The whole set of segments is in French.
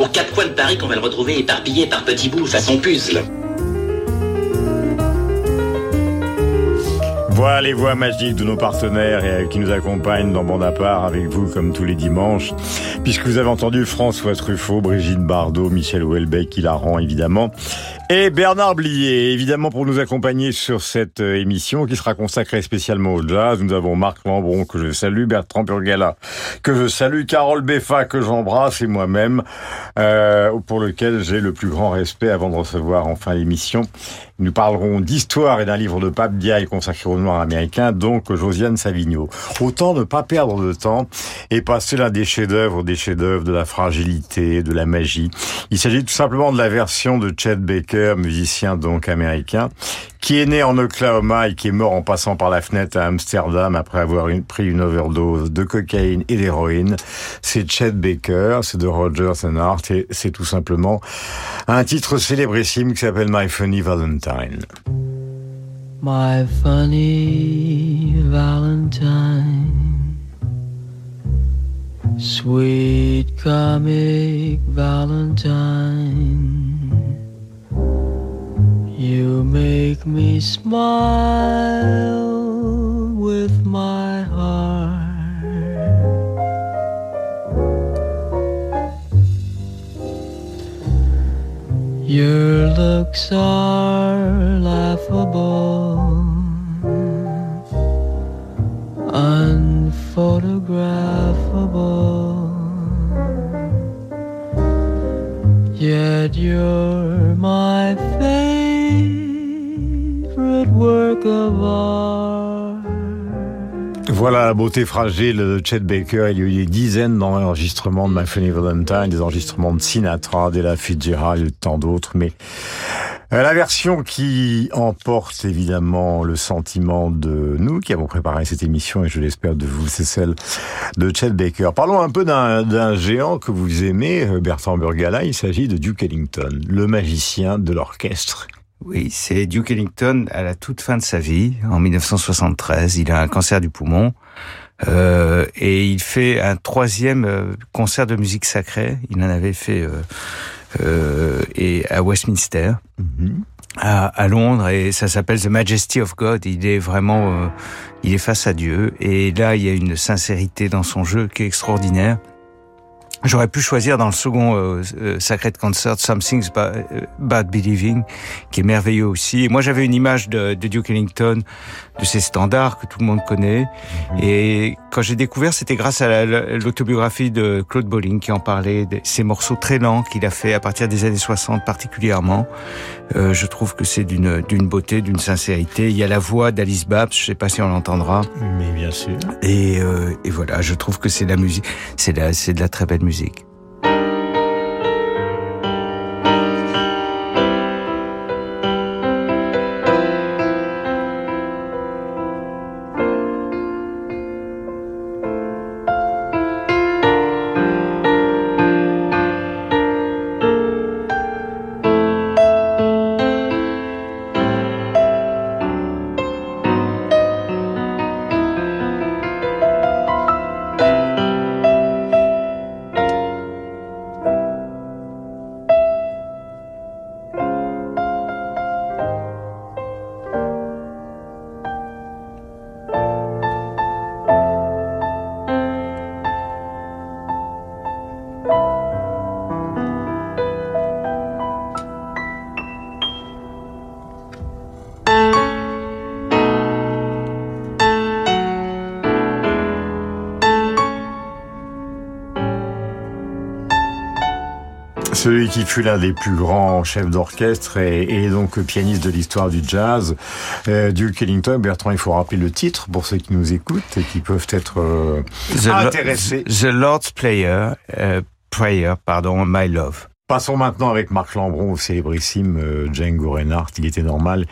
Aux quatre coins de Paris qu'on va le retrouver éparpillé par petits bouts façon puzzle. Voilà les voix magiques de nos partenaires et qui nous accompagnent dans Bande à avec vous comme tous les dimanches. Puisque vous avez entendu François Truffaut, Brigitte Bardot, Michel Houellebecq, rend évidemment, et Bernard Blier, évidemment pour nous accompagner sur cette euh, émission qui sera consacrée spécialement au jazz. Nous avons Marc Lambron que je salue, Bertrand Purgala que je salue, Carole Beffa que j'embrasse et moi-même euh, pour lequel j'ai le plus grand respect avant de recevoir enfin l'émission. Nous parlerons d'histoire et d'un livre de Pape Diaye consacré au noir américain, donc Josiane Savigno. Autant ne pas perdre de temps et passer l'un des chefs-d'œuvre, des chefs-d'œuvre de la fragilité, de la magie. Il s'agit tout simplement de la version de Chet Baker, musicien donc américain, qui est né en Oklahoma et qui est mort en passant par la fenêtre à Amsterdam après avoir pris une overdose de cocaïne et d'héroïne. C'est Chet Baker, c'est de Rogers and Hart et c'est tout simplement un titre célébrissime qui s'appelle My Funny Valentine. My funny Valentine, sweet comic Valentine. You make me smile with my heart. Your looks are laughable, unphotographable. Yet you're my favorite work of art. Voilà la beauté fragile de Chet Baker. Il y a eu des dizaines d'enregistrements de My Funny Valentine, des enregistrements de Sinatra, d'Ella Fitzgerald et tant d'autres. Mais euh, la version qui emporte évidemment le sentiment de nous qui avons préparé cette émission et je l'espère de vous, c'est celle de Chet Baker. Parlons un peu d'un géant que vous aimez, Bertrand Burgala. Il s'agit de Duke Ellington, le magicien de l'orchestre. Oui, c'est Duke Ellington à la toute fin de sa vie, en 1973. Il a un cancer du poumon euh, et il fait un troisième euh, concert de musique sacrée. Il en avait fait euh, euh et à Westminster. Mhm. À, à, Londres et ça s'appelle The Majesty of God. Il est vraiment, il est face à Dieu et là il y a une sincérité dans son jeu qui est extraordinaire. J'aurais pu choisir dans le second euh, euh Sacred Concert Something's euh, Believing, qui est merveilleux aussi. Et moi, j'avais une image de, de, Duke Ellington, de ses standards que tout le monde connaît. Mhm. Et quand j'ai découvert, c'était grâce à l'autobiographie de Claude Bolling qui en parlait, de ces morceaux très lents qu'il a fait à partir des années 60 particulièrement. Euh, je trouve que c'est d'une d'une beauté, d'une sincérité. Il y a la voix d'Alice Babs, je sais pas si on l'entendra. Mais bien sûr. Et, euh, et voilà, je trouve que c'est la musique, c'est c'est de la très belle musique. muziek. Celui qui fut l'un des plus grands chefs d'orchestre et, donc pianiste de l'histoire du jazz, euh, Duke Ellington. Bertrand, il faut rappeler le titre pour ceux qui nous écoutent et qui peuvent être euh, intéressés. The Lord's Player, euh, Prayer, pardon, My Love. Passons maintenant avec Marc Lambron au célébrissime euh, Django Reinhardt. Il était normal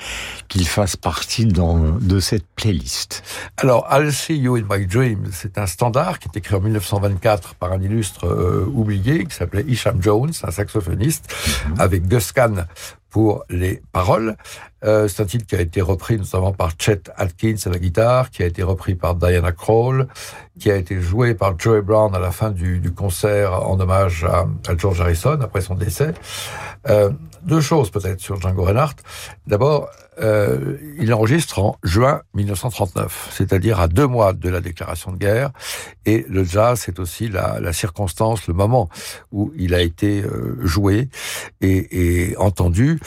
qu'il fasse partie de cette playlist. Alors, I'll See You in My Dreams, c'est un standard qui est écrit en 1924 par un illustre euh, oublié qui s'appelait Isham Jones, un saxophoniste, mhm. avec Gus Kahn pour les paroles. Euh, c'est un titre qui a été repris notamment par Chet Atkins à la guitare, qui a été repris par Diana Krall, qui a été joué par Joey Brown à la fin du, du concert en hommage à, à, George Harrison après son décès. Euh, deux choses peut-être sur Django Reinhardt. D'abord, euh, il enregistre en juin 1939, c'est-à-dire à deux mois de la déclaration de guerre. Et le jazz, c'est aussi la, la, circonstance, le moment où il a été euh, joué et, et entendu.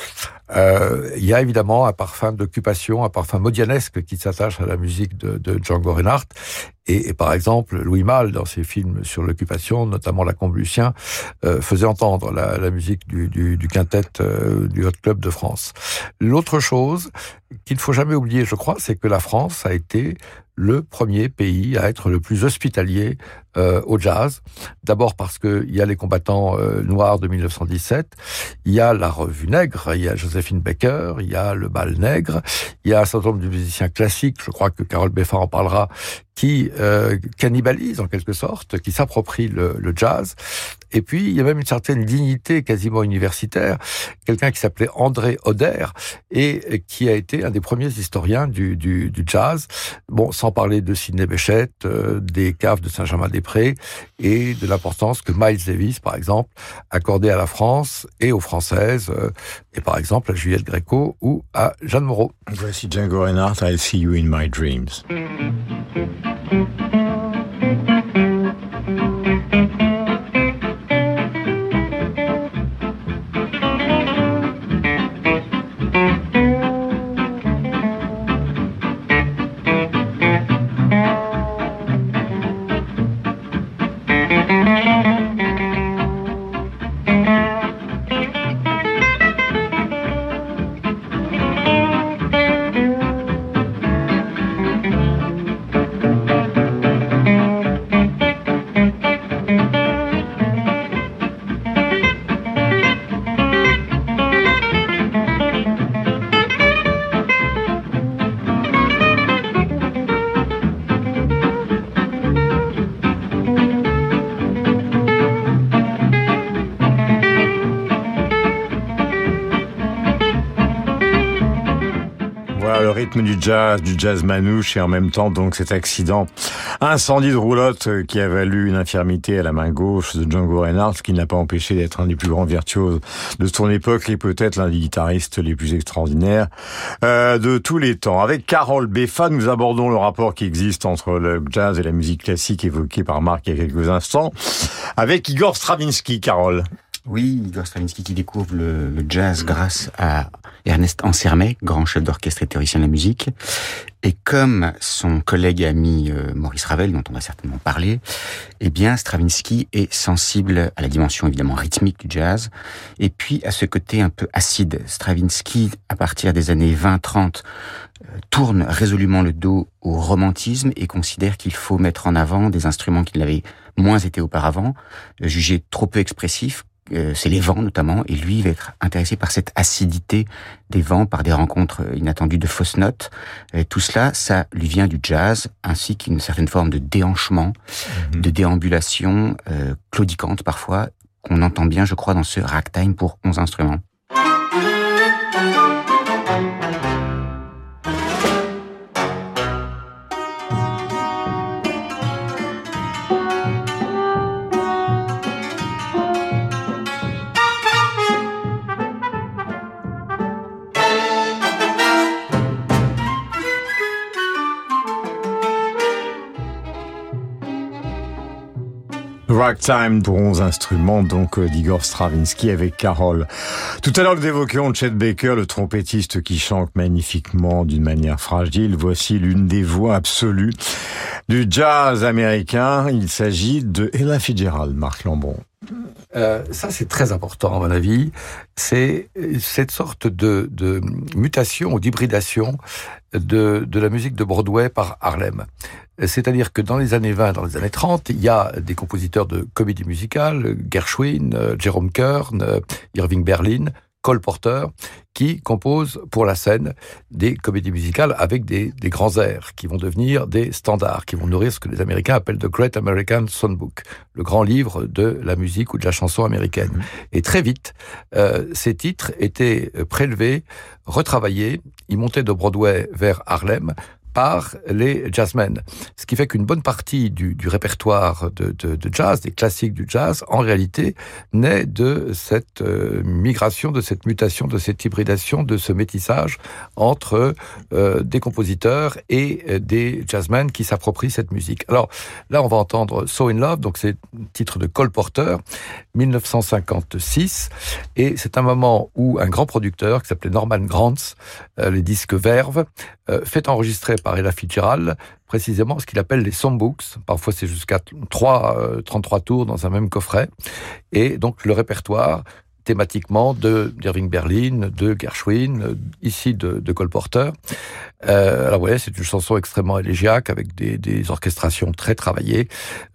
Euh, il y a évidemment un parfum d'occupation, un parfum modianesque qui s'attache à la musique de, de Django Reinhardt. Et, et, par exemple, Louis Malle, dans ses films sur l'occupation, notamment La Combe Lucien, euh, faisait entendre la, la musique du, du, du quintet euh, du Hot Club de France. L'autre chose qu'il faut jamais oublier, je crois, c'est que la France a été le premier pays à être le plus hospitalier euh, au jazz. D'abord parce qu'il y a les combattants euh, noirs de 1917, il y a la revue nègre, il y a Joséphine Baker, il y a le bal nègre, il y a un certain nombre de musiciens classiques, je crois que Carole Beffard en parlera, qui euh, cannibalise en quelque sorte, qui s'approprie le, le, jazz. Et puis, il y a même une certaine dignité quasiment universitaire. Quelqu'un qui s'appelait André Oder et qui a été un des premiers historiens du, du, du jazz. Bon, sans parler de Sidney Bechet, euh, des caves de Saint-Germain-des-Prés et de l'importance que Miles Davis, par exemple, accordait à la France et aux Françaises, euh, et par exemple à Juliette Gréco ou à Jeanne Moreau. Voici Django Reinhardt, I See You in My Dreams. Du jazz, du jazz manouche et en même temps donc cet accident, incendie de roulotte euh, qui a valu une infirmité à la main gauche de Django Reinhardt, ce qui n'a pas empêché d'être un des plus grands virtuoses de son époque et peut-être l'un des guitaristes les plus extraordinaires euh, de tous les temps. Avec Carole Beffa, nous abordons le rapport qui existe entre le jazz et la musique classique évoqué par Marc il y a quelques instants, avec Igor Stravinsky, Carole. Oui, Igor Stravinsky qui découvre le, jazz grâce à Ernest Ansermet, grand chef d'orchestre et théoricien de la musique. Et comme son collègue et ami euh, Maurice Ravel, dont on va certainement parler, eh bien, Stravinsky est sensible à la dimension évidemment rythmique du jazz, et puis à ce côté un peu acide. Stravinsky, à partir des années 20-30, euh, tourne résolument le dos au romantisme et considère qu'il faut mettre en avant des instruments qui l'avaient moins été auparavant, euh, jugés trop peu expressifs, euh, c'est les vents notamment, et lui va être intéressé par cette acidité des vents, par des rencontres inattendues de fausses notes. Et tout cela, ça lui vient du jazz, ainsi qu'une certaine forme de déhanchement, mhm. de déambulation euh, claudicante parfois, qu'on entend bien, je crois, dans ce ragtime pour 11 instruments. Ragtime pour 11 instruments, donc euh, d'Igor Stravinsky avec Carole. Tout à l'heure, nous évoquions Chet Baker, le trompettiste qui chante magnifiquement d'une manière fragile. Voici l'une des voix absolues du jazz américain. Il s'agit de Ella Fitzgerald, Marc Lambron. Euh, ça, c'est très important, à mon avis. C'est cette sorte de, mutation ou d'hybridation de, de la musique de Broadway par Harlem. C'est-à-dire que dans les années 20, dans les années 30, il y a des compositeurs de comédie musicale, Gershwin, euh, Jerome Kern, euh, Irving Berlin, Cole Porter, qui composent pour la scène des comédies musicales avec des, des, grands airs qui vont devenir des standards, qui vont nourrir ce que les Américains appellent The Great American Songbook, le grand livre de la musique ou de la chanson américaine. Mmh. Et très vite, euh, ces titres étaient prélevés, retravaillés, ils montaient de Broadway vers Harlem, par les jazzmen. Ce qui fait qu'une bonne partie du, répertoire de, jazz, des classiques du jazz, en réalité, naît de cette euh, migration, de cette mutation, de cette hybridation, de ce métissage entre euh, des compositeurs et euh, des jazzmen qui s'approprient cette musique. Alors là, on va entendre So in Love, donc c'est le titre de Cole Porter, 1956, et c'est un moment où un grand producteur qui s'appelait Norman Granz, euh, les disques Verve, euh, fait enregistrer par Ella Fitzgerald précisément ce qu'il appelle les songbooks. Parfois, c'est jusqu'à 3, euh, 33 tours dans un même coffret. Et donc, le répertoire thématiquement de d'Irving Berlin, de Gershwin, ici de, de Cole Porter. Euh, alors voilà, c'est une chanson extrêmement élégiaque avec des, orchestrations très travaillées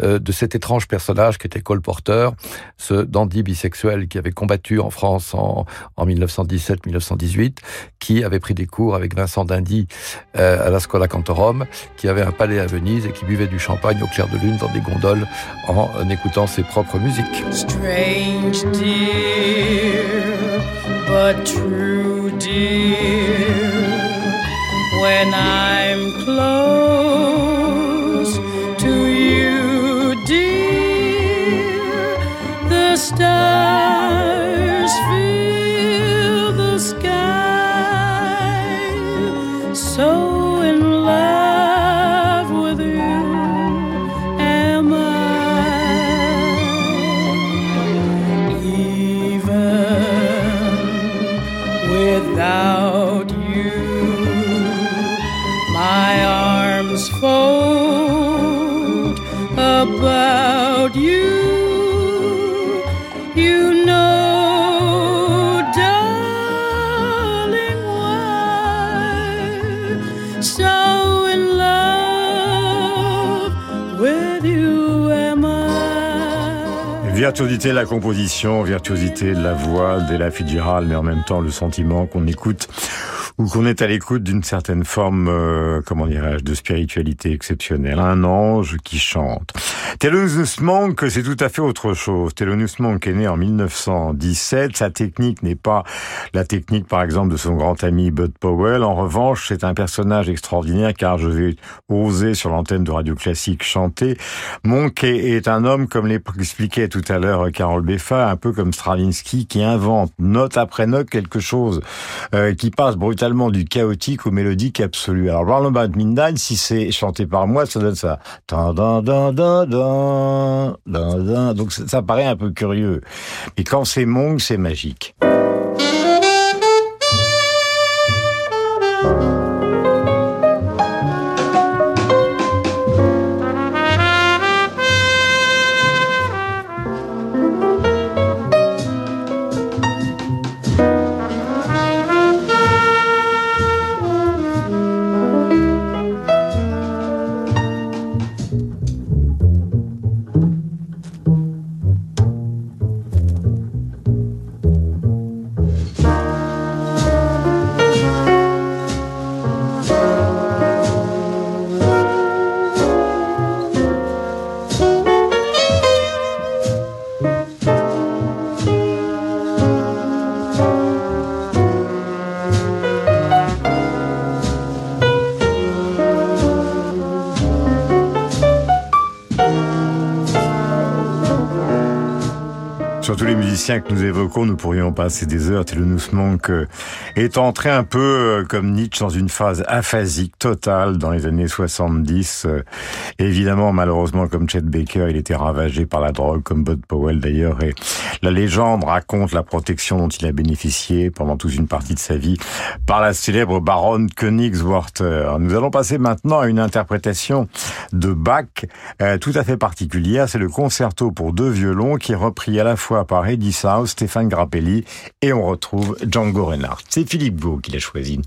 euh, de cet étrange personnage qui était Cole Porter, ce dandy bisexuel qui avait combattu en France en, en 1917-1918, qui avait pris des cours avec Vincent Dindy euh, à la Scola Cantorum, qui avait un palais à Venise et qui buvait du champagne au clair de lune dans des gondoles en, en écoutant ses propres musiques. Strange but true dear. When I'm close to you, dear, the stars Virtuosité de la composition, virtuosité de la voix d'Ella Fitzgerald, mais en même temps le sentiment qu'on écoute ou qu'on est à l'écoute d'une certaine forme, euh, comment dirais-je, de spiritualité exceptionnelle. Un ange qui chante. Thelonious Monk, c'est tout à fait autre chose. Thelonious Monk est né en 1917. Sa technique n'est pas la technique, par exemple, de son grand ami Bud Powell. En revanche, c'est un personnage extraordinaire car je vais oser sur l'antenne de Radio Classique chanter. Monk est un homme, comme l'expliquait tout à l'heure Carole Beffa, un peu comme Stravinsky, qui invente note après note quelque chose euh, qui passe brutalement du chaotique au mélodique absolu. Alors, Round About si c'est chanté par moi, ça donne ça. Donc, ça, ça paraît un peu curieux. Mais quand c'est Monk, c'est magique. Sur tous les musiciens que nous évoquons, nous pourrions passer des heures. Thelonious Monk est entré un peu euh, comme Nietzsche dans une phase aphasique totale dans les années 70. Évidemment, malheureusement, comme Chet Baker, il était ravagé par la drogue, comme Bud Powell d'ailleurs. Et la légende raconte la protection dont il a bénéficié pendant toute une partie de sa vie par la célèbre baronne Königswarter. Nous allons passer maintenant à une interprétation de Bach euh, tout à fait particulière. C'est le concerto pour deux violons qui est repris à la fois fois par Eddie South, Stéphane Grappelli et on retrouve Django Reinhardt. C'est Philippe Gau qui l'a choisi.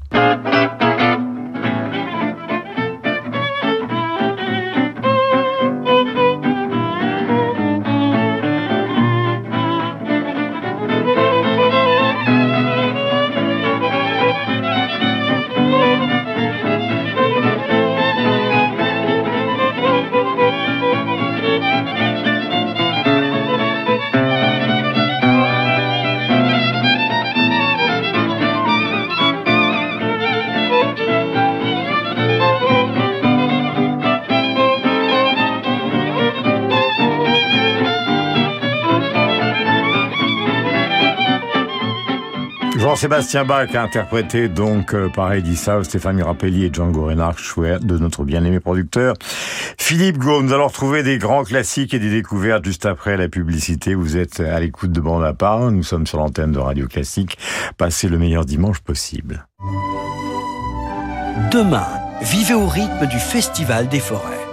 Jean-Sébastien Bach a interprété donc euh, par Eddie Stéphane Grappelli et Django Reinhardt, chouette de notre bien-aimé producteur. Philippe Gau, nous allons retrouver des grands classiques et des découvertes juste après la publicité. Vous êtes à l'écoute de Bande à part, nous sommes sur l'antenne de Radio Classique. Passez le meilleur dimanche possible. Demain, vivez au rythme du Festival des forêts.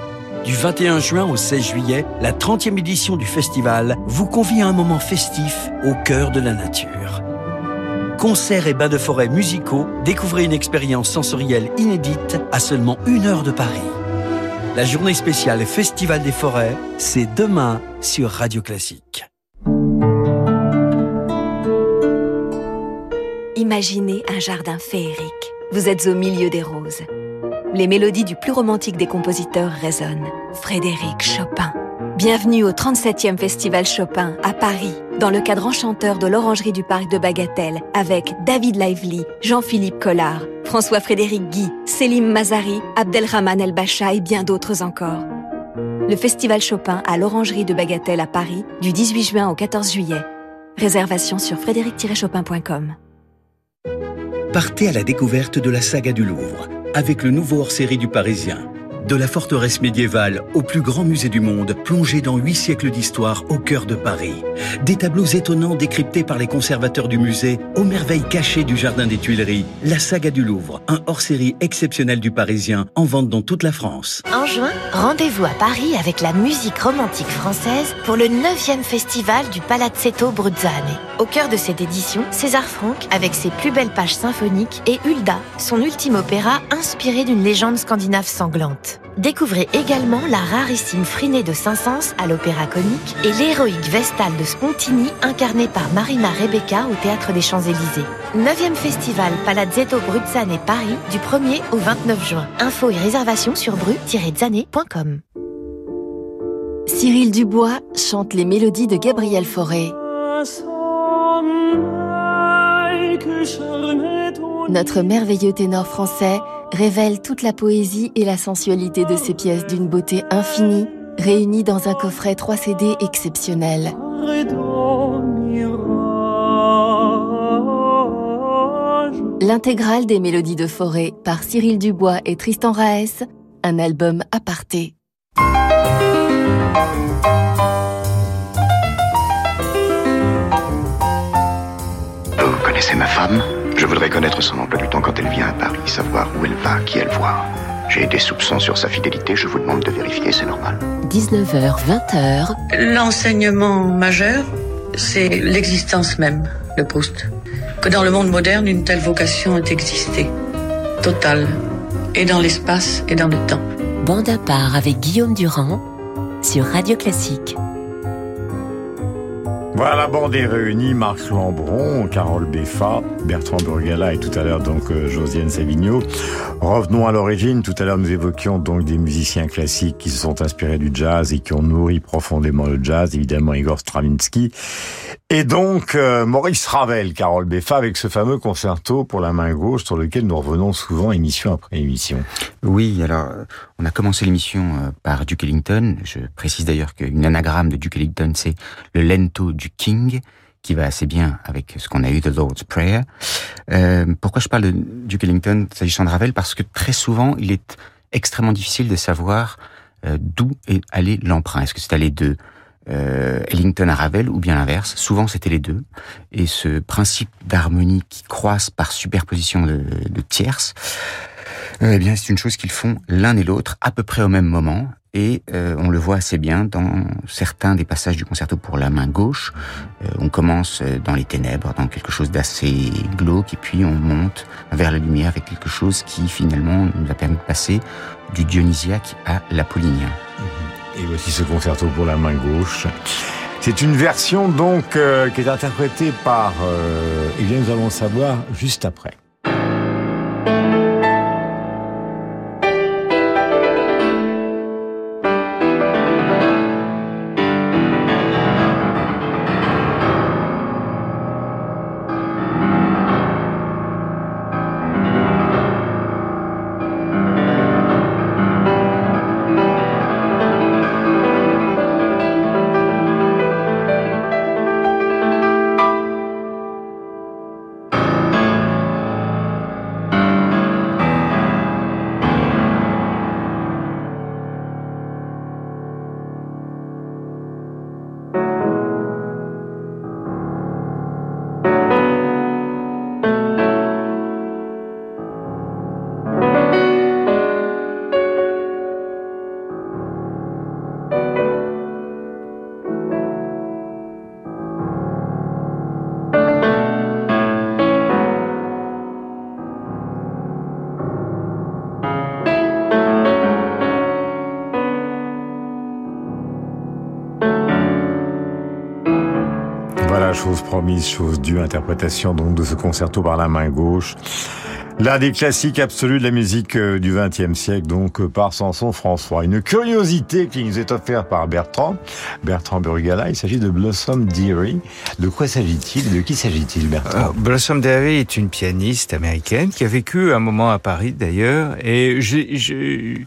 Du 21 juin au 16 juillet, la 30e édition du festival vous convie à un moment festif au cœur de la nature. Concerts et bains de forêt musicaux, découvrez une expérience sensorielle inédite à seulement une heure de Paris. La journée spéciale Festival des forêts, c'est demain sur Radio Classique. Imaginez un jardin féerique. Vous êtes au milieu des roses. Les mélodies du plus romantique des compositeurs résonnent. Frédéric Chopin. Bienvenue au 37e Festival Chopin à Paris, dans le cadre enchanteur de l'Orangerie du Parc de Bagatelle, avec David Lively, Jean-Philippe Collard, François-Frédéric Guy, Selim Mazari, Abdelrahman El Bacha et bien d'autres encore. Le Festival Chopin à l'Orangerie de Bagatelle à Paris, du 18 juin au 14 juillet. Réservation sur frédéric-chopin.com. Partez à la découverte de la saga du Louvre, avec le nouveau hors-série du Parisien. De la forteresse médiévale au plus grand musée du monde, plongé dans huit siècles d'histoire au cœur de Paris. Des tableaux étonnants décryptés par les conservateurs du musée, aux merveilles cachées du jardin des Tuileries. La saga du Louvre, un hors-série exceptionnel du Parisien, en vente dans toute la France. En juin, rendez-vous à Paris avec la musique romantique française pour le 9e festival du Palazzetto Bruzzane. Au cœur de cette édition, César Franck avec ses plus belles pages symphoniques et Hulda, son ultime opéra inspiré d'une légende scandinave sanglante. Découvrez également la rarissime Frinée de Saint-Saëns à l'Opéra Comique et l'héroïque Vestale de Spontini incarnée par Marina Rebecca au Théâtre des Champs-Élysées. 9e festival Palazzetto Bruzzane Paris du 1er au 29 juin. Infos et réservations sur bru-zane.com. Cyril Dubois chante les mélodies de Gabriel Fauré. Notre merveilleux ténor français révèle toute la poésie et la sensualité de ces pièces d'une beauté infinie, réunies dans un coffret 3 CD exceptionnel. L'intégrale des mélodies de forêt par Cyril Dubois et Tristan Raes, un album aparté. Vous connaissez ma femme? Je voudrais connaître son emploi du temps quand elle vient à Paris, savoir où elle va, qui elle voit. J'ai des soupçons sur sa fidélité, je vous demande de vérifier, c'est normal. 19h, 20h, L'enseignement majeur, c'est l'existence même, le Proust. Que dans le monde moderne, une telle vocation ait existé. Totale. Et dans l'espace et dans le temps. bande à part avec Guillaume Durand sur Radio Classique. Voilà, la bande est réunie, Marc Lambron, Carole Beffa, Bertrand Burgala et tout à l'heure donc euh, Josiane Savigno. Revenons à l'origine, tout à l'heure nous évoquions donc des musiciens classiques qui se sont inspirés du jazz et qui ont nourri profondément le jazz, évidemment Igor Stravinsky. Et donc euh, Maurice Ravel, Carole Beffa avec ce fameux concerto pour la main gauche sur lequel nous revenons souvent émission après émission. Oui, alors euh, on a commencé l'émission euh, par Duke Ellington. Je précise d'ailleurs qu'une anagramme de Duke Ellington, c'est le lento du King, qui va assez bien avec ce qu'on a eu de Lord's Prayer. Euh, pourquoi je parle de Duke Ellington s'agissant de Ravel? Parce que très souvent, il est extrêmement difficile de savoir euh, d'où est allé l'emprunt. Est-ce que c'est allé de euh, Ellington à Ravel ou bien l'inverse Souvent, c'était les deux. Et ce principe d'harmonie qui croise par superposition de, de tierces, euh, eh bien, c'est une chose qu'ils font l'un et l'autre à peu près au même moment. Et euh, on le voit assez bien dans certains des passages du concerto pour la main gauche. Euh, on commence euh, dans les ténèbres, dans quelque chose d'assez glauque, et puis on monte vers la lumière avec quelque chose qui finalement nous a permis de passer du dionysiaque à l'apollinien. Et voici ce concerto pour la main gauche. C'est une version donc euh, qui est interprétée par, euh, eh bien nous allons le savoir juste après. Chose promise, chose due, interprétation donc de ce concerto par la main gauche. L'un des classiques absolus de la musique euh, du XXe siècle, donc euh, par Samson François. Une curiosité qui nous est offerte par Bertrand, Bertrand Burgala. Il s'agit de Blossom Dearie. De quoi s'agit-il? De qui s'agit-il, Bertrand? Alors, Blossom Dearie est une pianiste américaine qui a vécu un moment à Paris d'ailleurs, et j'ai- j'ai-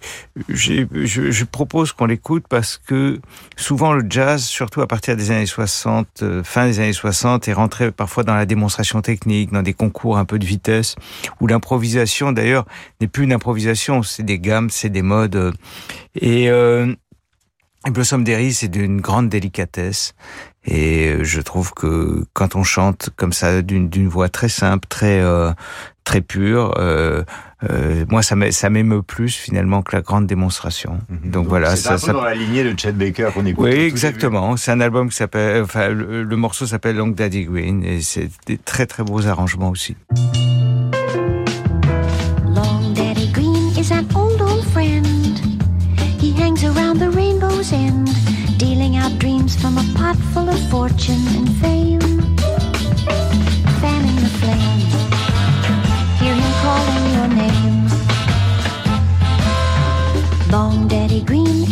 j'ai- je, je propose qu'on l'écoute parce que souvent le jazz, surtout à partir des années 60, euh, fin des années 60, est rentré parfois dans la démonstration technique, dans des concours un peu de vitesse, où l'improvisation d'ailleurs n'est plus une improvisation, c'est des gammes, c'est des modes, euh, et euh, Blossom Derry, c'est d'une grande délicatesse. Et euh, je trouve que quand on chante comme ça, d'une voix très simple, très euh, très pure, euh, euh, moi ça m'é- ça m'émeut plus finalement que la grande démonstration. Donc, voilà, ça, un peu ça- dans la lignée de Chet Baker qu'on écoute. oui, exactement. C'est un album qui s'appelle, enfin, le, le morceau s'appelle Long Daddy Green et c'est des très très beaux arrangements aussi.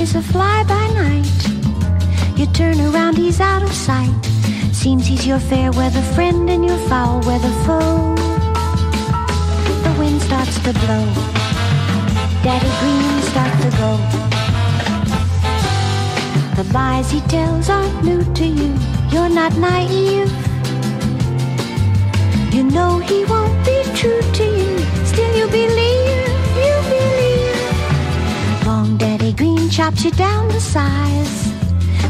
Is a fly by night. You turn around, he's out of sight. Seems he's your fair weather friend and your foul weather foe the wind starts to blow. Daddy Green starts to go. The lies he tells aren't new to you. You're not naive. You know he won't be true to you. Still you believe, chops you down to size.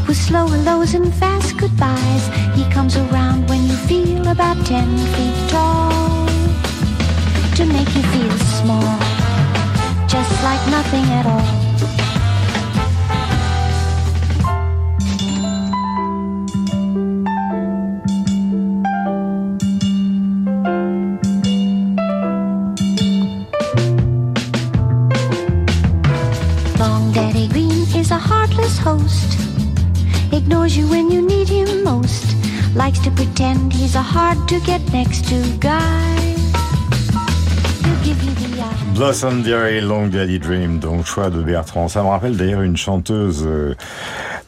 With slow hellos and fast goodbyes. He comes around when you feel about ten feet tall to make you feel small, just like nothing at all. Blossom Dearie, Long Daddy Dream, donc choix de Bertrand. Ça me rappelle d'ailleurs une chanteuse euh,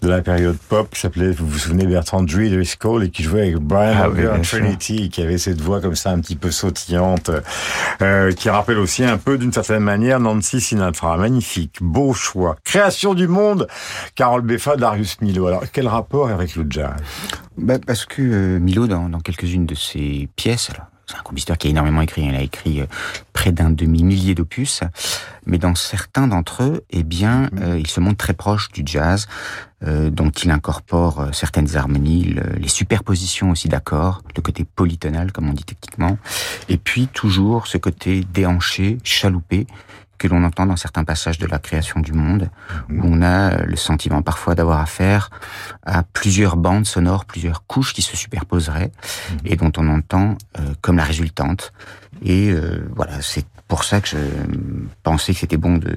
de la période pop qui s'appelait, vous vous souvenez, Bertrand Dre Driscoll et qui jouait avec Brian Ah oui. Trinity, qui avait cette voix comme ça un petit peu sautillante, euh, qui rappelle aussi un peu d'une certaine manière Nancy Sinatra. Magnifique, beau choix. Création du monde, Carole Beffa, Darius Milo. Alors quel rapport avec le jazz? Bah, parce que euh, Milo, dans, dans quelques-unes de ses pièces, alors, c'est un compositeur qui a énormément écrit, il a écrit euh, près d'un demi-millier d'opus, mais dans certains d'entre eux, eh bien, euh, il se montre très proche du jazz, euh, dont il incorpore euh, certaines harmonies, le- les superpositions aussi d'accords, le côté polytonal, comme on dit techniquement, et puis toujours ce côté déhanché, chaloupé, que l'on entend dans certains passages de la création du monde, où on a le sentiment parfois d'avoir affaire à plusieurs bandes sonores, plusieurs couches qui se superposeraient, et dont on entend euh, comme la résultante. Et euh, voilà, c'est pour ça que je pensais que c'était bon de,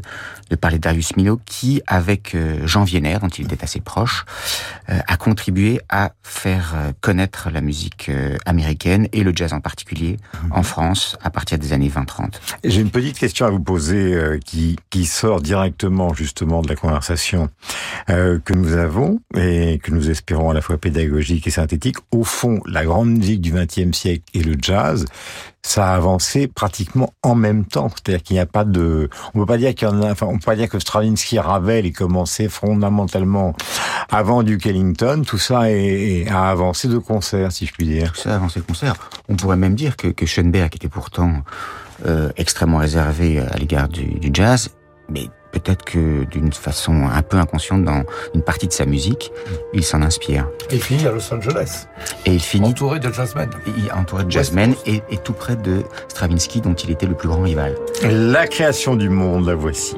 de parler d'Arius Milhaud, qui, avec euh, Jean Vienner, dont il était assez proche, euh, a contribué à faire euh, connaître la musique américaine et le jazz en particulier en France à partir des années 20-30. Et J'ai une petite question à vous poser euh, qui, qui sort directement justement de la conversation euh, que nous avons et que nous espérons à la fois pédagogique et synthétique. Au fond, la grande musique du XXe siècle et le jazz, ça a avancé pratiquement en même temps. C'est-à-dire qu'il n'y a pas de, on peut pas dire qu'il y en a, enfin, on peut pas dire que Stravinsky Ravel aient commencé fondamentalement avant Duke Ellington. Tout ça est- a avancé de concert, si je puis dire. Tout ça a avancé de concert. On pourrait même dire que, que Schoenberg était pourtant euh, extrêmement réservé à l'égard du, du jazz, mais peut-être que d'une façon un peu inconsciente dans une partie de sa musique, il s'en inspire. Il finit à Los Angeles. Et il finit entouré de jazzmen. Entouré de jazzmen et, et tout près de Stravinsky, dont il était le plus grand rival. La création du monde, la voici.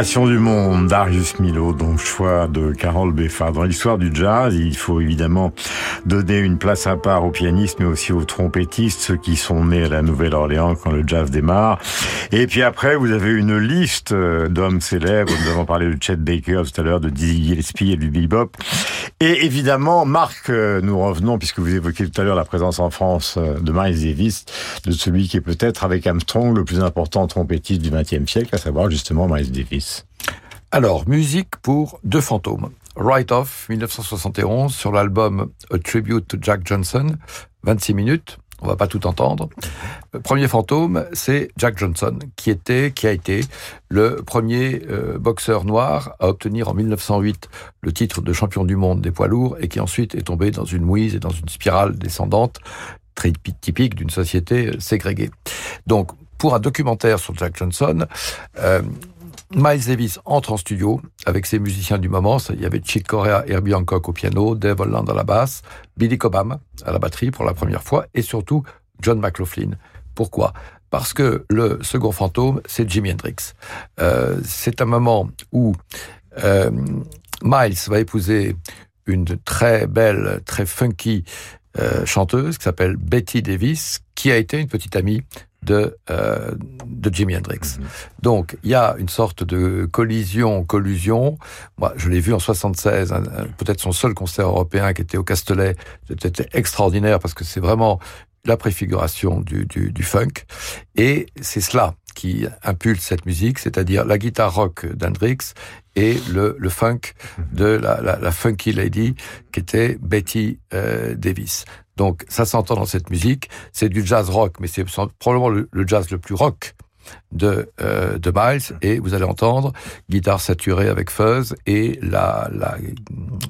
Du monde, Darius Milo, donc choix de Carole Beffard. Dans l'histoire du jazz, il faut évidemment donner une place à part aux pianistes, mais aussi aux trompettistes, ceux qui sont nés à la Nouvelle-Orléans quand le jazz démarre. Et puis après, vous avez une liste euh, d'hommes célèbres. Nous avons parlé de Chet Baker tout à l'heure, de Dizzy Gillespie et du bebop. Et évidemment, Marc, euh, nous revenons, puisque vous évoquiez tout à l'heure la présence en France euh, de Miles Davis, de celui qui est peut-être, avec Armstrong, le plus important trompettiste du XXe siècle, à savoir justement Miles Davis. Alors, musique pour Deux fantômes. Right Off, 1971, sur l'album A Tribute to Jack Johnson, 26 minutes. On va pas tout entendre. Le premier fantôme, c'est Jack Johnson, qui était, qui a été le premier euh, boxeur noir à obtenir en 1908 le titre de champion du monde des poids lourds et qui ensuite est tombé dans une mouise et dans une spirale descendante très typique d'une société euh, ségrégée. Donc, pour un documentaire sur Jack Johnson, euh, Miles Davis entre en studio avec ses musiciens du moment. Il y avait Chick Corea Herbie Hancock au piano, Dave Holland à la basse, Billy Cobham à la batterie pour la première fois et surtout John McLaughlin. Pourquoi? Parce que le second fantôme, c'est Jimi Hendrix. Euh, c'est un moment où euh, Miles va épouser une très belle, très funky euh, chanteuse qui s'appelle Betty Davis, qui a été une petite amie de, euh, de Jimi Hendrix. Donc, il y a une sorte de collision, collusion. Moi, je l'ai vu en 76, un- un- peut-être son seul concert européen qui était au Castellet. C'était extraordinaire parce que c'est vraiment la préfiguration du, du, du funk. Et c'est cela qui impulse cette musique, c'est-à-dire la guitare rock d'Hendrix et le, le funk de la, la, la funky lady qui était Betty euh, Davis. Donc ça s'entend dans cette musique. C'est du jazz rock, mais c'est probablement le, jazz le plus rock de, euh, de Miles. Et vous allez entendre guitare saturée avec fuzz et la, la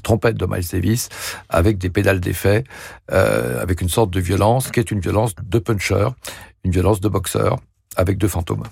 trompette de Miles Davis avec des pédales d'effet, euh, avec une sorte de violence qui est une violence de puncher, une violence de boxeur avec deux fantômes.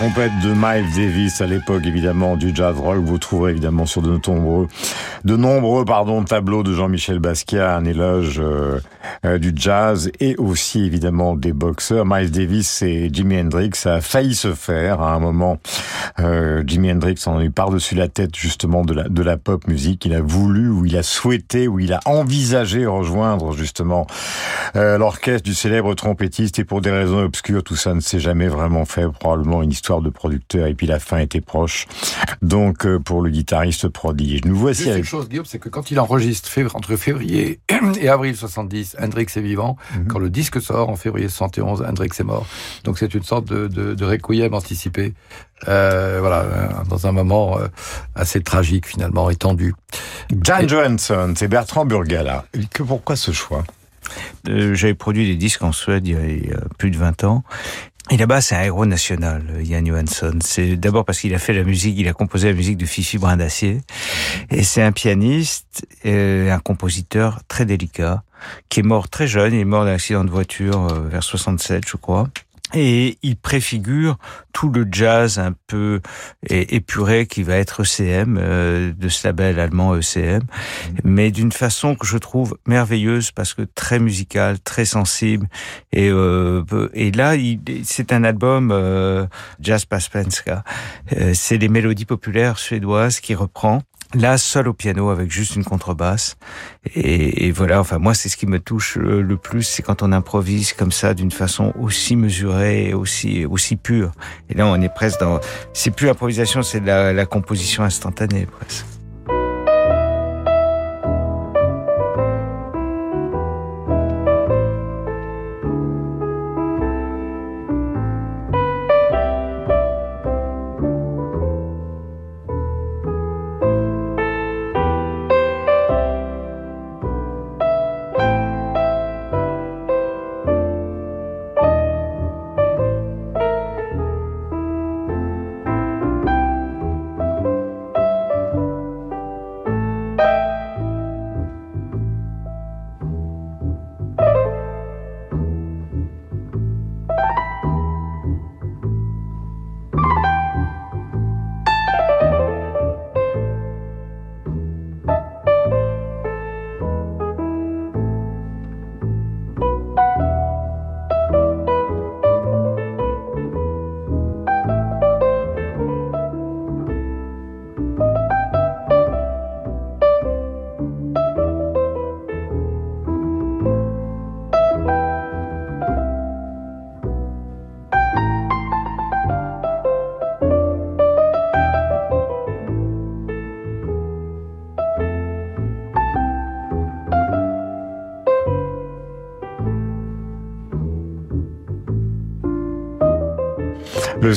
Trompette de Miles Davis à l'époque évidemment du jazz rock. Vous trouverez évidemment sur de nombreux, de nombreux pardon tableaux de Jean-Michel Basquiat un éloge euh, euh, du jazz et aussi évidemment des boxeurs. Miles Davis et Jimi Hendrix ça a failli se faire à un moment. Euh, Jimi Hendrix en a eu par-dessus la tête justement de la de la pop musique. Il a voulu ou il a souhaité ou il a envisagé rejoindre justement euh, l'orchestre du célèbre trompettiste et pour des raisons obscures tout ça ne s'est jamais vraiment fait probablement une histoire de producteur et puis la fin était proche. Donc pour le guitariste prodige. Nous voici Juste avec une chose, Guillaume, c'est que quand il enregistre entre février et avril 70, Hendrix est vivant. Mhm. Quand le disque sort en février 71, Hendrix est mort. Donc c'est une sorte de, de, de requiem anticipé. Euh, voilà, euh, dans un moment euh, assez tragique finalement, étendu. Jan Johansson, c'est Bertrand Burgala. Que pourquoi ce choix? Euh, J'avais produit des disques en Suède il y a, plus de 20 ans. Et là-bas, c'est un héros national, Jan Johansson. C'est d'abord parce qu'il a fait la musique, il a composé la musique de Fifi Brin d'Acier. Et c'est un pianiste, euh, un compositeur très délicat, qui est mort très jeune. Il est mort d'un accident de voiture euh, vers 67, je crois. Et il préfigure tout le jazz un peu épuré qui va être ECM, euh, de ce label allemand ECM, mais d'une façon que je trouve merveilleuse parce que très musicale, très sensible. Et, euh, et là, c'est un album euh, Jazz Paspenska. Euh, c'est les mélodies populaires suédoises qui reprend. Là, seul au piano avec juste une contrebasse. Et, et voilà, enfin moi, c'est ce qui me touche le, le plus, c'est quand on improvise comme ça d'une façon aussi mesurée, aussi aussi pure. Et là, on est presque dans. C'est plus improvisation, c'est la, la composition instantanée presque.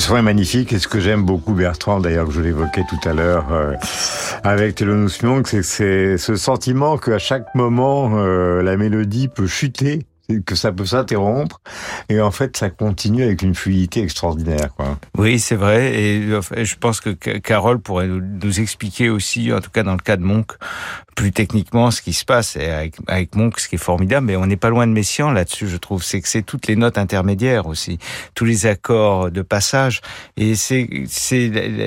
Le son est magnifique. Et ce que j'aime beaucoup Bertrand, d'ailleurs que je l'évoquais tout à l'heure euh, avec Thelonious Monk, c'est ce sentiment qu'à chaque moment euh, la mélodie peut chuter que ça peut s'interrompre. Et en fait ça continue avec une fluidité extraordinaire quoi. Oui, c'est vrai. Et je pense que Carole pourrait nous expliquer aussi en tout cas dans le cas de Monk plus techniquement ce qui se passe et avec Monk ce qui est formidable. Mais on n'est pas loin de Messiaen là-dessus je trouve. C'est que c'est toutes les notes intermédiaires aussi tous les accords de passage. Et c'est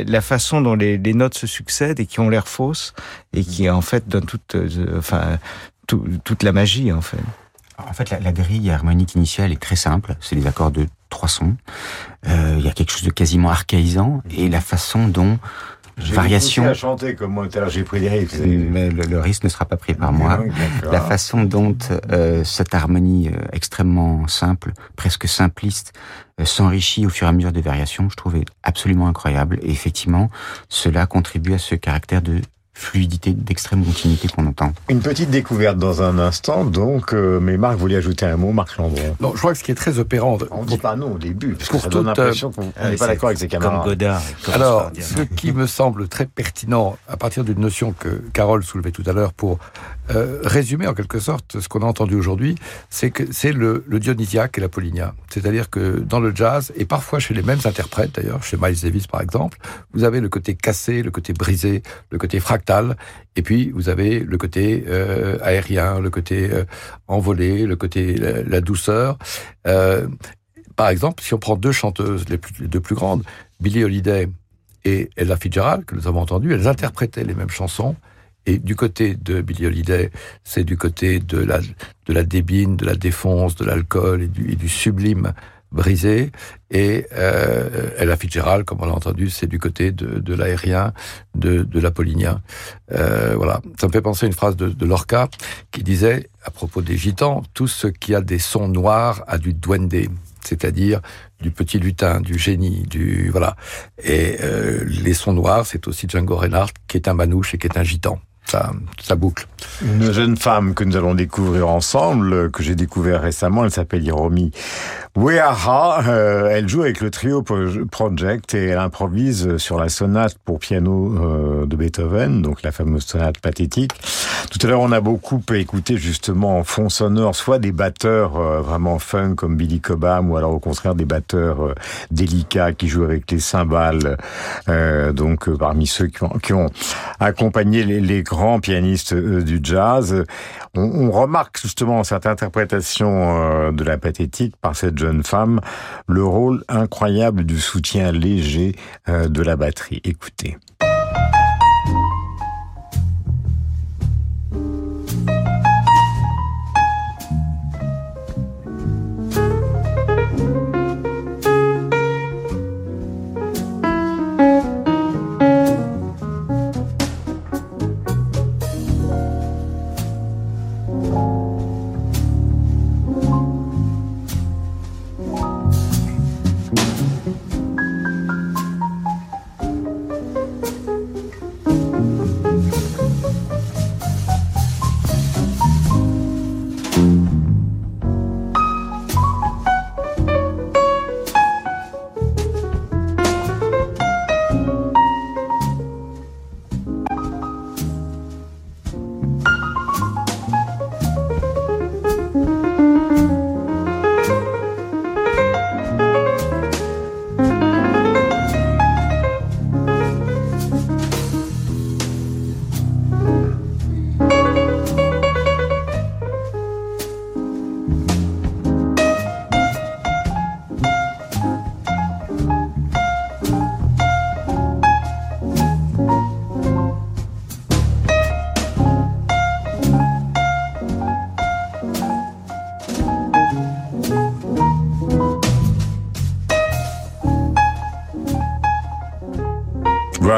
la façon dont les, notes se succèdent et qui ont l'air fausses et qui en fait donnent toute euh, enfin tout, toute la magie en fait. En fait, la, la, grille harmonique initiale est très simple. C'est des accords de trois sons. Euh, il y a quelque chose de quasiment archaïsant et la façon dont variation. à chanter comme moi tout à l'heure, j'ai pris des risques. Mais le, le, risque ne sera pas pris par moi. La façon dont euh, cette harmonie euh, extrêmement simple, presque simpliste, euh, s'enrichit au fur et à mesure des variations, je trouvais absolument incroyable. Et effectivement, cela contribue à ce caractère de fluidité, d'extrême continuité qu'on entend. Une petite découverte dans un instant, donc, euh, mais Marc voulait ajouter un mot, Marc Landron. Non, je crois que ce qui est très opérant... On ne dit pas non au début, parce pour que ça donne l'impression qu'on Ah, n'est pas d'accord avec ses camarades. Comme Godard. Alors, ce qui me semble très pertinent, à partir d'une notion que Carole soulevait tout à l'heure, pour euh, résumer en quelque sorte ce qu'on a entendu aujourd'hui, c'est que c'est le, le dionysiaque et l'apollinien. C'est-à-dire que dans le jazz, et parfois chez les mêmes interprètes d'ailleurs, chez Miles Davis par exemple, vous avez le côté cassé, le côté brisé, le côté fractal, et puis vous avez le côté euh, aérien, le côté euh, envolé, le côté la, la douceur. Euh, par exemple, si on prend deux chanteuses, les, plus, les deux plus grandes, Billie Holiday et Ella Fitzgerald, que nous avons entendues, elles interprétaient les mêmes chansons. Et du côté de Billie Holiday, c'est du côté de la, débine, de la défonce, de l'alcool et du, sublime brisé. Et euh, Ella Fitzgerald, comme on l'a entendu, c'est du côté de, l'aérien, de, l'apollinien. Euh, voilà. Ça me fait penser à une phrase de, de Lorca qui disait, à propos des gitans, tout ce qui a des sons noirs a du duende c'est-à-dire du petit lutin, du génie, du voilà. Et euh, les sons noirs, c'est aussi Django Reinhardt qui est un manouche et qui est un gitan. Ça, boucle. Une jeune femme que nous allons découvrir ensemble, que j'ai découvert récemment, elle s'appelle Hiromi Uehara. Euh, elle joue avec le trio Project et elle improvise sur la sonate pour piano euh, de Beethoven, donc la fameuse sonate pathétique. Tout à l'heure, on a beaucoup écouté justement en fond sonore, soit des batteurs euh, vraiment fun comme Billy Cobham, ou alors au contraire des batteurs euh, délicats qui jouent avec les cymbales. Donc parmi ceux qui ont, qui ont accompagné les, les, grands pianistes du jazz, on, on, remarque justement cette interprétation de la pathétique par cette jeune femme le rôle incroyable du soutien léger de la batterie. Écoutez.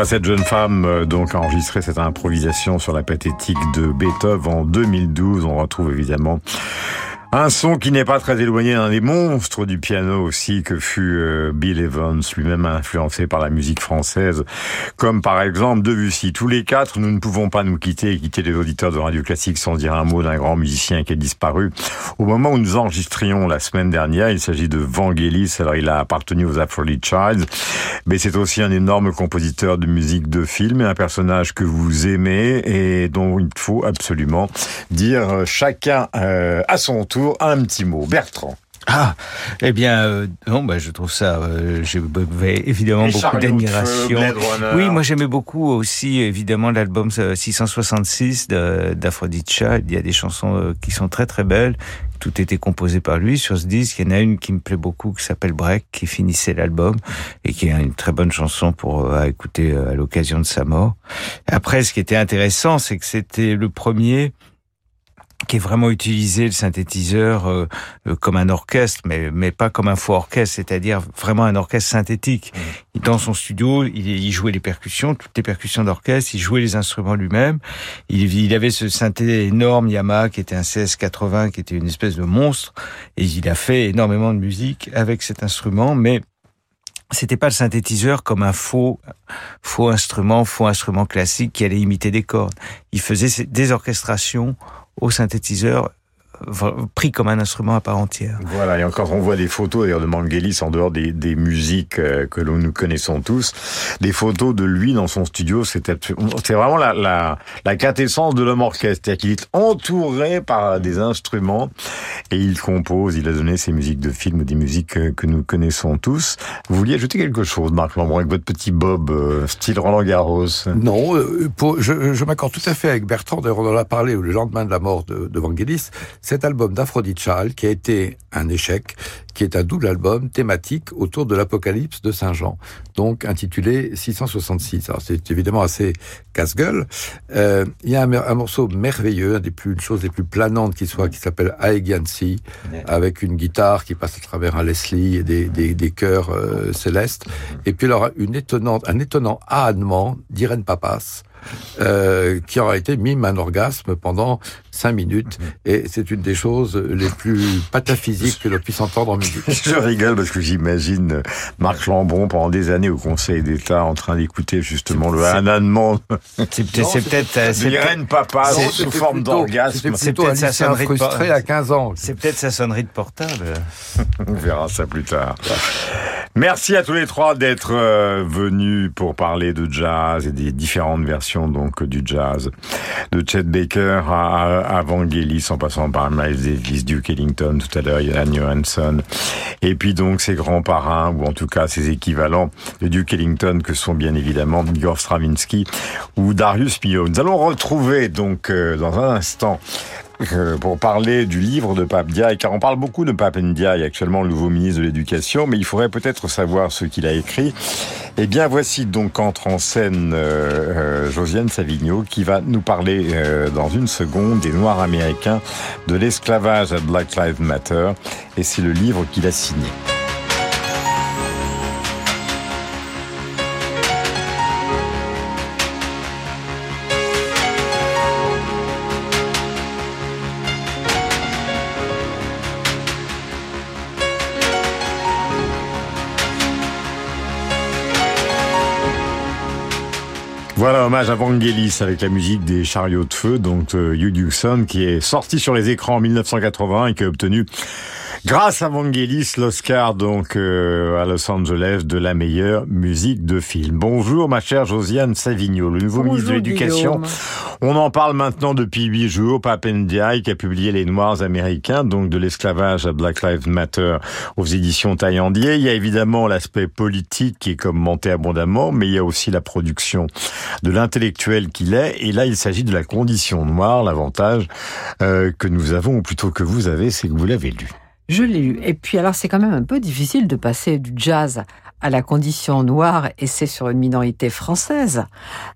Cette jeune femme euh, donc a enregistré cette improvisation sur la pathétique de Beethoven en 2012. On retrouve évidemment Un son qui n'est pas très éloigné d'un des monstres du piano aussi que fut euh, Bill Evans, lui-même influencé par la musique française, comme par exemple Debussy. Tous les quatre, nous ne pouvons pas nous quitter et quitter les auditeurs de Radio Classique sans dire un mot d'un grand musicien qui est disparu. Au moment où nous enregistrions la semaine dernière, il s'agit de Vangelis. Alors il a appartenu aux Aphrodite Childs, mais c'est aussi un énorme compositeur de musique de film et un personnage que vous aimez et dont il faut absolument dire euh, chacun euh, à son tour un petit mot. Bertrand. Ah, eh bien, euh, non, bah, je trouve ça, euh, j'ai évidemment Les beaucoup feu, d'admiration. Oui, moi j'aimais beaucoup aussi, évidemment, l'album euh, 666 de- d'Aphrodite Child. Il y a des chansons euh, qui sont très très belles. Tout était composé par lui sur ce disque. Il y en a une qui me plaît beaucoup, qui s'appelle Break, qui finissait l'album et qui est une très bonne chanson pour euh, à écouter euh, à l'occasion de sa mort. Après, ce qui était intéressant, c'est que c'était le premier qui est vraiment utilisé le synthétiseur euh, euh, comme un orchestre, mais mais pas comme un faux orchestre, c'est-à-dire vraiment un orchestre synthétique. Dans son studio, il, il jouait les percussions, toutes les percussions d'orchestre, il jouait les instruments lui-même. Il, il avait ce synthé énorme Yamaha qui était un CS80, qui était une espèce de monstre, et il a fait énormément de musique avec cet instrument, mais c'était pas le synthétiseur comme un faux faux instrument, faux instrument classique qui allait imiter des cordes. Il faisait des orchestrations au synthétiseur pris comme un instrument à part entière. Voilà, et encore on voit des photos d'ailleurs de Mangelis en dehors des, des musiques euh, que nous connaissons tous, des photos de lui dans son studio, c'est vraiment la, la, la quintessence de l'homme orchestre, c'est-à-dire qu'il est entouré par des instruments et il compose, il a donné ses musiques de films, des musiques que nous connaissons tous. Vous vouliez ajouter quelque chose, Marc Lambron, avec votre petit bob euh, style Roland Garros? Non, euh, pour, je, je m'accorde tout à fait avec Bertrand, d'ailleurs on en a parlé le lendemain de la mort de, de Vangelis, cet album d'Aphrodite Child qui a été un échec, qui est un double album thématique autour de l'Apocalypse de Saint Jean, donc intitulé 666. Alors c'est évidemment assez casse-gueule. Euh, il y a un, un morceau merveilleux, un des plus, une chose des plus planantes qui soit, qui s'appelle Aegean Sea, avec une guitare qui passe à travers un Leslie et des, des, des chœurs euh, célestes. Et puis alors une étonnante, un étonnant ahadement d'Irène Papas, euh, qui aura été mime un orgasme pendant cinq minutes. Et c'est une des choses les plus pataphysiques que l'on puisse entendre en musique. Je rigole parce que j'imagine Marc Lambron pendant des années au Conseil d'État en train d'écouter justement le ananement. C'est peut-être, c'est peut-être- Papa sous forme d'orgasme. C'est peut-être sa sonnerie de frustré à 15 ans. C'est peut-être sa sonnerie de portable. On verra ça plus tard. Merci à tous les trois d'être euh, venus pour parler de jazz et des différentes versions donc du jazz, de Chet Baker à, à Vangelis en passant par Miles Davis, Duke Ellington tout à l'heure, Ian Johansson, et puis donc ses grands parrains ou en tout cas ses équivalents de Duke Ellington que sont bien évidemment Igor Stravinsky ou Darius Milhaud. Nous allons retrouver donc euh, dans un instant pour parler du livre de Pape Ndiaye, car on parle beaucoup de Pape Ndiaye, actuellement le nouveau ministre de l'Éducation, mais il faudrait peut-être savoir ce qu'il a écrit. Eh bien, voici donc entre en scène euh, euh, Josiane Savigno, qui va nous parler euh, dans une seconde des Noirs américains, de l'esclavage à Black Lives Matter, et c'est le livre qu'il a signé. Hommage à Vangelis avec la musique des chariots de feu, donc euh, Hugh qui est sorti sur les écrans en 1980 et qui a obtenu, grâce à Vangelis, l'Oscar donc euh, à Los Angeles de la meilleure musique de film. Bonjour ma chère Josiane Savigno, le nouveau ministre de l'Éducation. On en parle maintenant depuis huit jours. Pape Ndiaye qui a publié Les Noirs américains, donc de l'esclavage à Black Lives Matter aux éditions Taillandier. Il y a évidemment l'aspect politique qui est commenté abondamment, mais il y a aussi la production de l'intellectuel qu'il est. Et là, il s'agit de la condition noire. L'avantage euh, que nous avons, ou plutôt que vous avez, c'est que vous l'avez lu. Je l'ai lu. Et puis alors, c'est quand même un peu difficile de passer du jazz à la condition noire, et c'est sur une minorité française.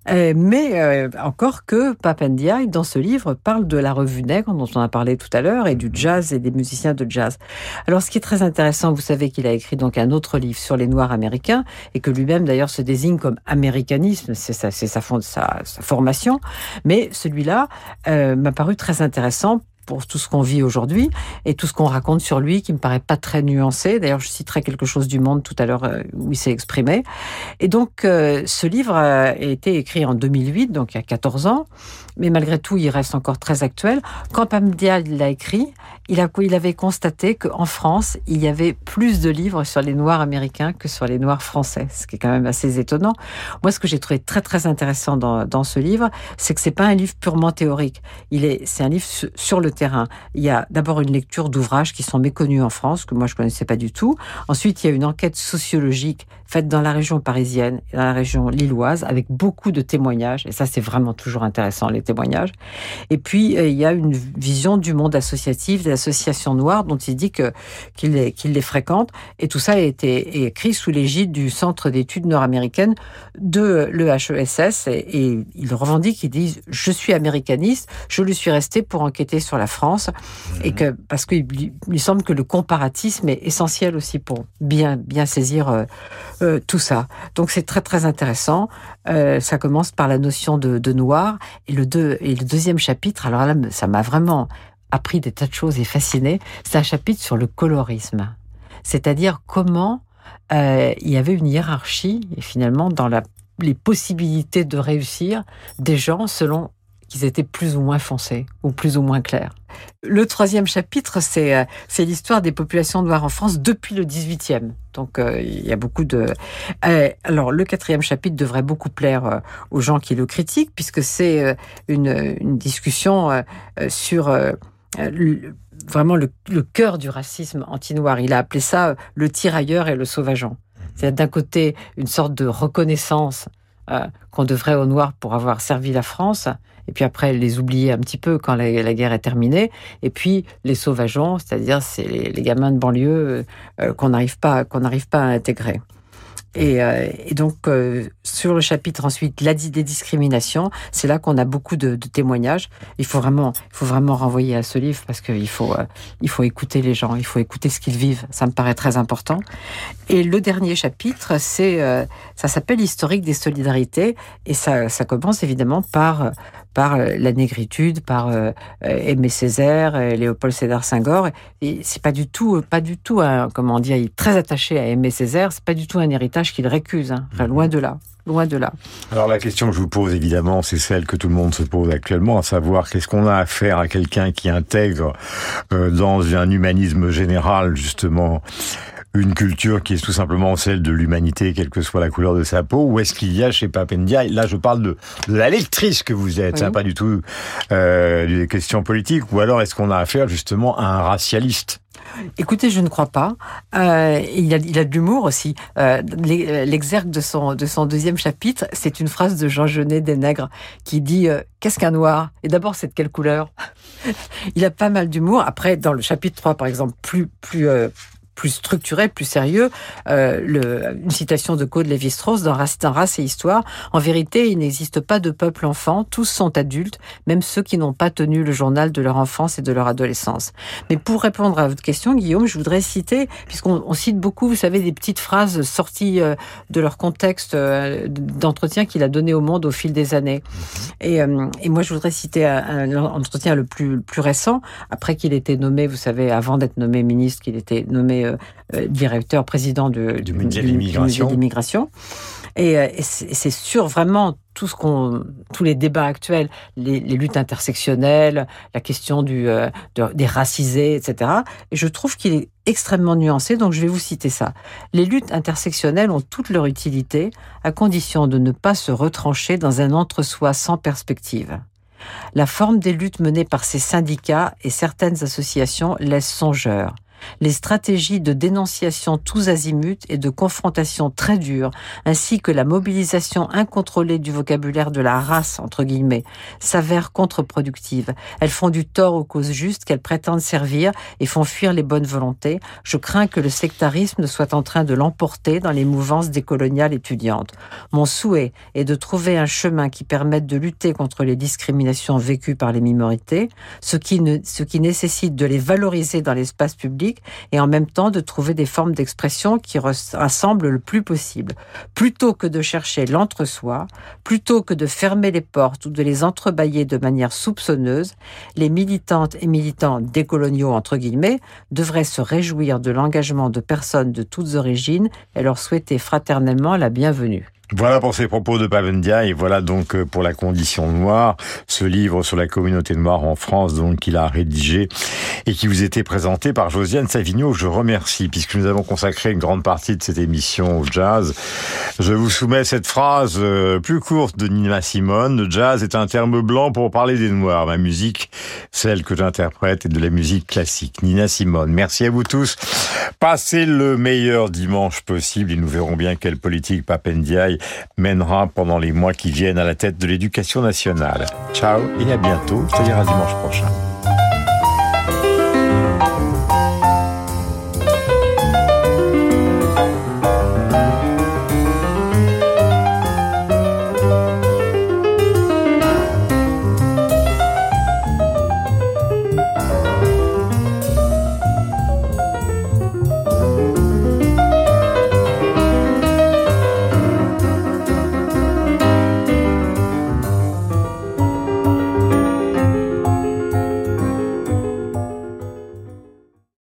Euh, mais euh, encore que Papendiaï, dans ce livre, parle de la revue Nègre, dont on a parlé tout à l'heure, et du jazz et des musiciens de jazz. Alors, ce qui est très intéressant, vous savez qu'il a écrit donc un autre livre sur les Noirs américains, et que lui-même d'ailleurs se désigne comme américanisme, c'est sa, sa formation. Mais celui-là euh, m'a paru très intéressant pour tout ce qu'on vit aujourd'hui et tout ce qu'on raconte sur lui qui me paraît pas très nuancé. D'ailleurs, je citerai quelque chose du Monde tout à l'heure euh, où il s'est exprimé. Et donc, euh, ce livre a été écrit en 2008, donc il y a 14 ans, mais malgré tout, il reste encore très actuel. Quand Pamdia l'a écrit, il, a, il avait constaté qu'en France, il y avait plus de livres sur les Noirs américains que sur les Noirs français, ce qui est quand même assez étonnant. Moi, ce que j'ai trouvé très très intéressant dans, dans ce livre, c'est que c'est pas un livre purement théorique. Il est, c'est un livre su- sur le terrain. Il y a d'abord une lecture d'ouvrages qui sont méconnus en France, que moi je connaissais pas du tout. Ensuite, il y a une enquête sociologique faite dans la région parisienne et dans la région lilloise, avec beaucoup de témoignages. Et ça, c'est vraiment toujours intéressant, les témoignages. Et puis, euh, il y a une vision du monde associatif, des associations noires, dont il dit que qu'il les, qu'il les fréquente. Et tout ça a été écrit sous l'égide du Centre d'études nord-américaines de l'EHESS. Et, et il revendique, il dit, je suis américaniste, je lui suis resté pour enquêter sur la France. Et que, parce qu'il lui, lui semble que le comparatisme est essentiel aussi pour bien, bien saisir euh, euh, tout ça. Donc c'est très très intéressant. Euh, ça commence par la notion de, noir et le, deux, et le deuxième chapitre. Alors là, ça m'a vraiment appris des tas de choses et fasciné. C'est un chapitre sur le colorisme, c'est-à-dire comment euh, il y avait une hiérarchie et finalement dans la, les possibilités de réussir des gens selon qu'ils étaient plus ou moins foncés ou plus ou moins clairs. Le troisième chapitre, c'est euh, l'histoire des populations noires en France depuis le 18e. Donc euh, il y a beaucoup de. Euh, alors le quatrième chapitre devrait beaucoup plaire aux gens qui le critiquent puisque c'est une, discussion sur vraiment le, cœur du racisme anti-noir. Il a appelé ça le tirailleur et le sauvageant. C'est d'un côté une sorte de reconnaissance qu'on devrait aux Noirs pour avoir servi la France, et puis après les oublier un petit peu quand la, guerre est terminée, et puis les sauvageons, c'est-à-dire c'est les, gamins de banlieue euh, qu'on n'arrive pas qu'on pas à intégrer. Et, euh, donc euh, sur le chapitre ensuite la des discriminations, c'est là qu'on a beaucoup de, témoignages. Il faut vraiment, il faut vraiment renvoyer à ce livre parce qu'il faut, il faut écouter les gens, il faut écouter ce qu'ils vivent. Ça me paraît très important. Et le dernier chapitre, c'est, ça s'appelle historique des solidarités et ça commence évidemment par par euh, la négritude, par euh, euh, Aimé Césaire, Léopold Sédar Senghor. Et c'est pas du tout, pas du tout, un, comment dire, il est très attaché à Aimé Césaire. C'est pas du tout un héritage qu'il récuse. Hein. Loin de là, loin de là. Alors la question que je vous pose évidemment, c'est celle que tout le monde se pose actuellement, à savoir qu'est-ce qu'on a à faire à quelqu'un qui intègre dans un humanisme général justement une culture qui est tout simplement celle de l'humanité, quelle que soit la couleur de sa peau, ou est-ce qu'il y a chez Papendia, là je parle de, de la lectrice que vous êtes, Oui. ça pas du tout euh, des questions politiques, ou alors est-ce qu'on a affaire justement à un racialiste? Écoutez, je ne crois pas. Euh, il, a, il a de l'humour aussi. Euh, l'e- L'exergue de son, de son deuxième chapitre, c'est une phrase de Jean Genet des Nègres qui dit euh, Qu'est-ce qu'un noir? Et d'abord, c'est de quelle couleur? Il a pas mal d'humour. Après, dans le chapitre 3, par exemple, plus, plus, euh, plus structuré, plus sérieux, euh, le, une citation de Claude Lévi-Strauss dans Race, dans Race et Histoire. En vérité, il n'existe pas de peuple enfant, tous sont adultes, même ceux qui n'ont pas tenu le journal de leur enfance et de leur adolescence. Mais pour répondre à votre question, Guillaume, je voudrais citer, puisqu'on on cite beaucoup, vous savez, des petites phrases sorties euh, de leur contexte euh, d'entretien qu'il a donné au monde au fil des années. Et, euh, et moi, je voudrais citer un, un entretien le plus, le plus récent, après qu'il était nommé, vous savez, avant d'être nommé ministre, qu'il était nommé euh, euh, directeur, président de- Du musée de l'immigration. Et, euh, et c'est et c'est sur vraiment tout ce qu'on, tous les débats actuels, les, les luttes intersectionnelles, la question du, euh, de- des racisés, etc. Et je trouve qu'il est extrêmement nuancé, donc je vais vous citer ça. Les luttes intersectionnelles ont toute leur utilité, à condition de ne pas se retrancher dans un entre-soi sans perspective. La forme des luttes menées par ces syndicats et certaines associations laisse songeur. Les stratégies de dénonciation tous azimuts et de confrontation très dures, ainsi que la mobilisation incontrôlée du vocabulaire de la race, entre guillemets, s'avèrent contre-productives. Elles font du tort aux causes justes qu'elles prétendent servir et font fuir les bonnes volontés. Je crains que le sectarisme soit en train de l'emporter dans les mouvances décoloniales étudiantes. Mon souhait est de trouver un chemin qui permette de lutter contre les discriminations vécues par les minorités, ne, ce qui nécessite de les valoriser dans l'espace public et en même temps de trouver des formes d'expression qui rassemblent le plus possible. Plutôt que de chercher l'entre-soi, plutôt que de fermer les portes ou de les entrebâiller de manière soupçonneuse, les militantes et militants décoloniaux, entre guillemets, devraient se réjouir de l'engagement de personnes de toutes origines et leur souhaiter fraternellement la bienvenue. Voilà pour ces propos de Pavendia et voilà donc euh, pour la condition noire, ce livre sur la communauté noire en France donc qu'il a rédigé et qui vous était présenté par Josiane Savigno. Je remercie puisque nous avons consacré une grande partie de cette émission au jazz. Je vous soumets cette phrase euh, plus courte de Nina Simone. Le jazz est un terme blanc pour parler des noirs. Ma musique, celle que j'interprète, est de la musique classique. Nina Simone. Merci à vous tous. Passez le meilleur dimanche possible et nous verrons bien quelle politique Papendiaï mènera pendant les mois qui viennent à la tête de l'éducation nationale. Ciao et à bientôt, c'est-à-dire à dimanche prochain.